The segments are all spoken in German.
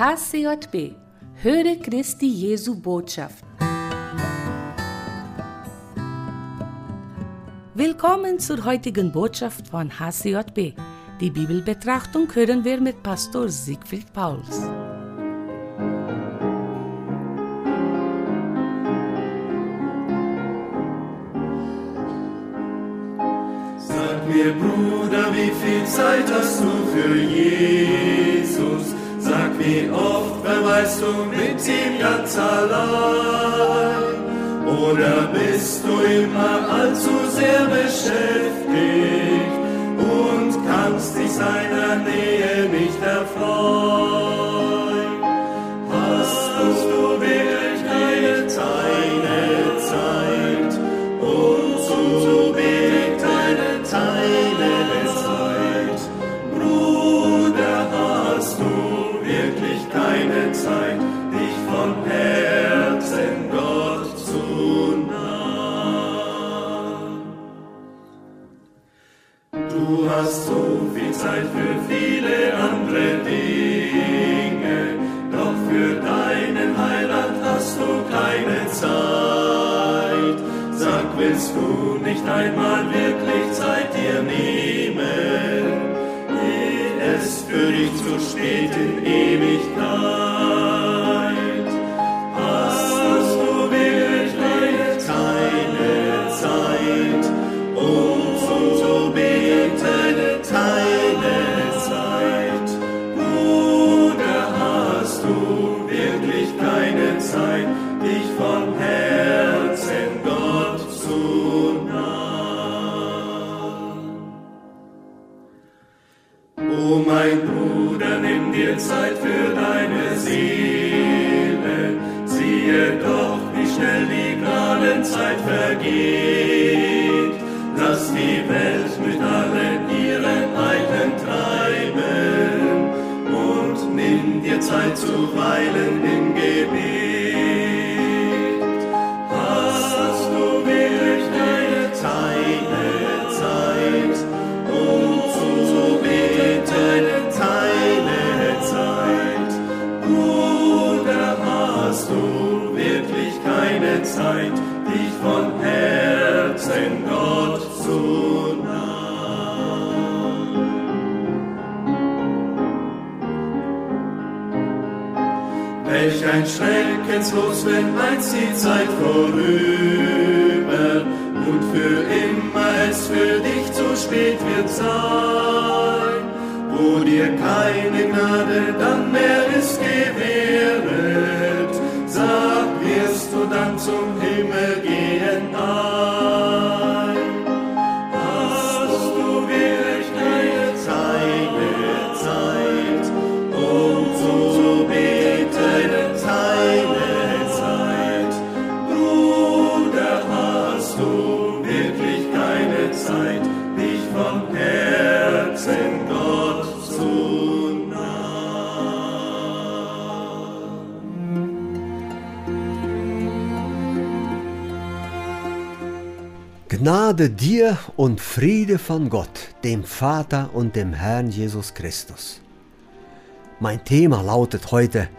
HCJB Höre Christi Jesu Botschaft. Willkommen zur heutigen Botschaft von HCJB. Die Bibelbetrachtung hören wir mit Pastor Siegfried Pauls. Sag mir, Bruder, wie viel Zeit hast du für Jesus? Sag, wie oft verweilst du mit ihm ganz allein? Oder bist du immer allzu sehr beschäftigt und kannst dich seiner Nähe nicht erfreuen? Willst du nicht einmal wirklich Zeit dir nehmen, ehe es für dich zu spät in Welch ein Schreckenslos, wenn einst die Zeit vorüber. Und für immer es für dich zu spät wird sein, wo dir keine Gnade dann mehr ist gewähret, sag, wirst du dann zum Himmel gehen Gnade dir und Friede von Gott, dem Vater und dem Herrn Jesus Christus. Mein Thema lautet heute,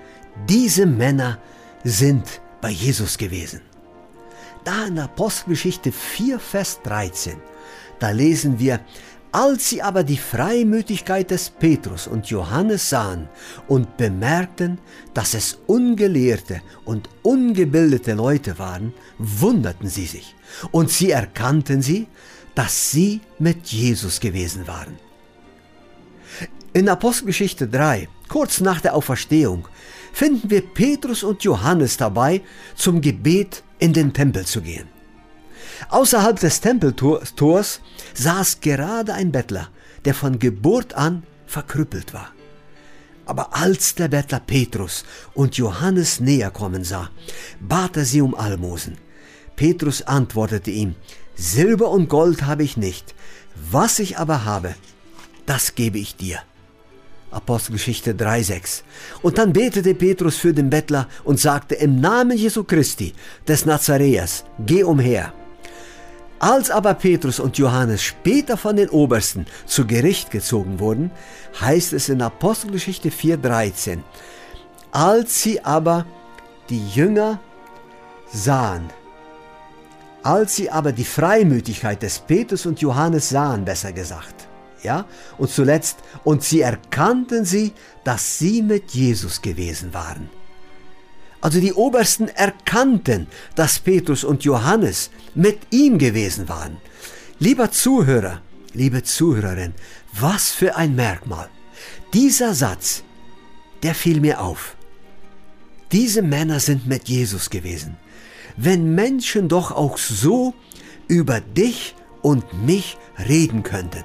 diese Männer sind bei Jesus gewesen. Da in Apostelgeschichte 4, Vers 13, da lesen wir, als sie aber die Freimütigkeit des Petrus und Johannes sahen und bemerkten, dass es ungelehrte und ungebildete Leute waren, wunderten sie sich und sie erkannten sie, dass sie mit Jesus gewesen waren. In Apostelgeschichte 3, kurz nach der Auferstehung, finden wir Petrus und Johannes dabei, zum Gebet in den Tempel zu gehen. Außerhalb des Tempeltors saß gerade ein Bettler, der von Geburt an verkrüppelt war. Aber als der Bettler Petrus und Johannes näher kommen sah, bat er sie um Almosen. Petrus antwortete ihm, Silber und Gold habe ich nicht, was ich aber habe, das gebe ich dir. Apostelgeschichte 3,6. Und dann betete Petrus für den Bettler und sagte, im Namen Jesu Christi, des Nazareas, geh umher. Als aber Petrus und Johannes später von den Obersten zu Gericht gezogen wurden, heißt es in Apostelgeschichte 4,13, Als sie aber die Jünger sahen, als sie aber die Freimütigkeit des Petrus und Johannes sahen, besser gesagt, ja, und zuletzt, und sie erkannten sie, dass sie mit Jesus gewesen waren. Also die Obersten erkannten, dass Petrus und Johannes mit ihm gewesen waren. Lieber Zuhörer, liebe Zuhörerin, was für ein Merkmal. Dieser Satz, der fiel mir auf. Diese Männer sind mit Jesus gewesen. Wenn Menschen doch auch so über dich und mich reden könnten.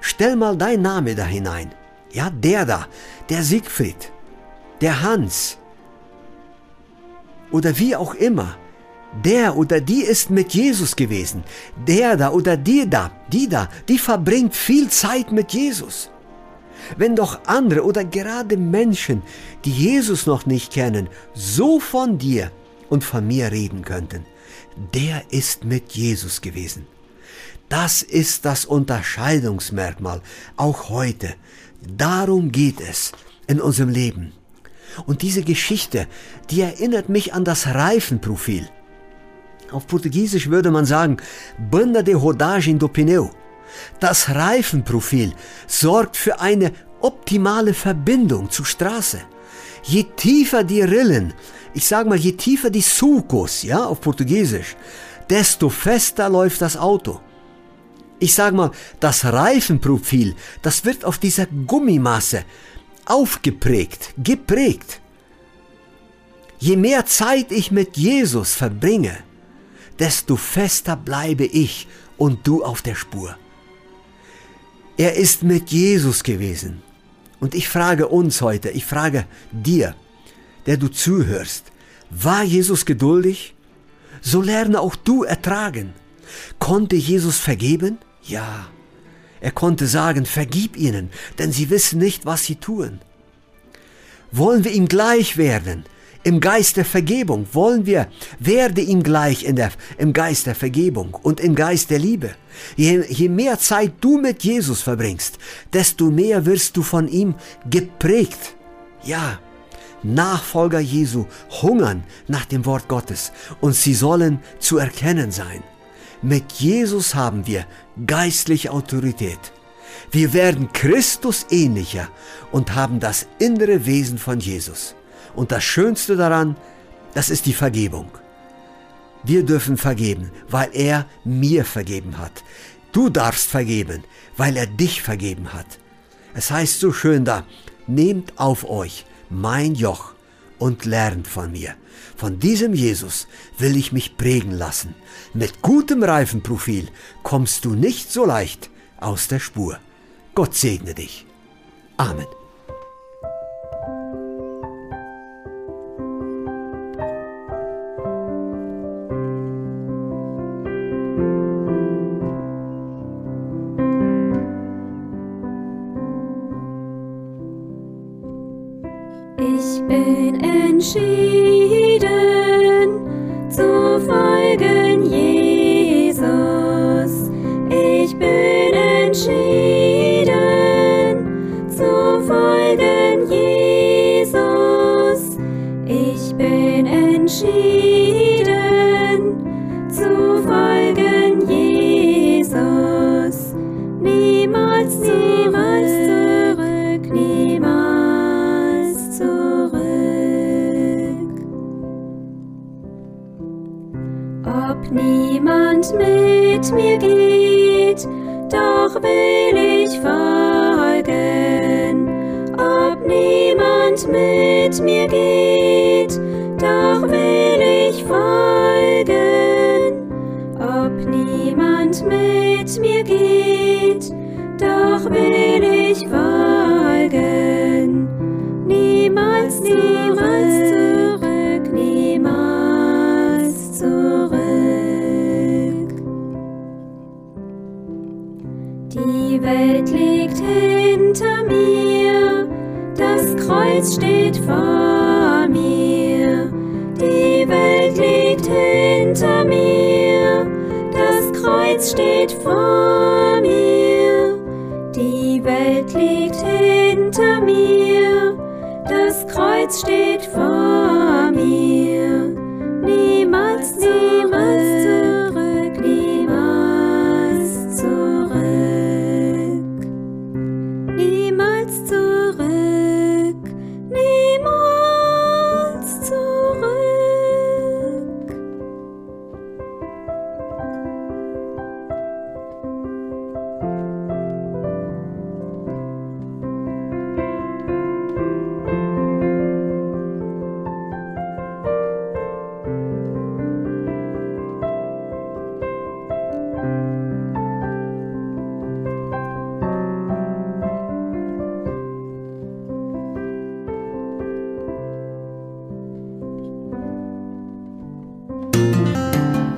Stell mal dein Name da hinein. Ja, der da, der Siegfried, der Hans, oder wie auch immer. Der oder die ist mit Jesus gewesen. Der da oder die da, die da, die verbringt viel Zeit mit Jesus. Wenn doch andere oder gerade Menschen, die Jesus noch nicht kennen, so von dir und von mir reden könnten, der ist mit Jesus gewesen. Das ist das Unterscheidungsmerkmal, auch heute. Darum geht es in unserem Leben. Und diese Geschichte, die erinnert mich an das Reifenprofil. Auf Portugiesisch würde man sagen, Banda de rodagem do pneu. Das Reifenprofil sorgt für eine optimale Verbindung zur Straße. Je tiefer die Rillen, ich sage mal, je tiefer die Sulcos, ja, auf Portugiesisch, desto fester läuft das Auto. Ich sage mal, das Reifenprofil, das wird auf dieser Gummimasse aufgeprägt, geprägt. Je mehr Zeit ich mit Jesus verbringe, desto fester bleibe ich und du auf der Spur. Er ist mit Jesus gewesen. Und ich frage uns heute, ich frage dir, der du zuhörst, war Jesus geduldig? So lerne auch du ertragen. Konnte Jesus vergeben? Ja. Er konnte sagen, vergib ihnen, denn sie wissen nicht, was sie tun. Wollen wir ihm gleich werden? Im Geist der Vergebung wollen wir, werde ihm gleich in der, im Geist der Vergebung und im Geist der Liebe. Je, je mehr Zeit du mit Jesus verbringst, desto mehr wirst du von ihm geprägt. Ja, Nachfolger Jesu hungern nach dem Wort Gottes und sie sollen zu erkennen sein. Mit Jesus haben wir geistliche Autorität. Wir werden Christus ähnlicher und haben das innere Wesen von Jesus. Und das Schönste daran, das ist die Vergebung. Wir dürfen vergeben, weil er mir vergeben hat. Du darfst vergeben, weil er dich vergeben hat. Es heißt so schön da, nehmt auf euch mein Joch und lernt von mir. Von diesem Jesus will ich mich prägen lassen. Mit gutem Reifenprofil kommst du nicht so leicht aus der Spur. Gott segne dich. Amen. Entschieden zu folgen Jesus. Ich bin entschieden zu folgen Ob niemand mit mir geht, doch will ich folgen. Ob niemand mit mir geht, doch will ich folgen. Ob niemand mit mir geht, doch will ich folgen. Steht vor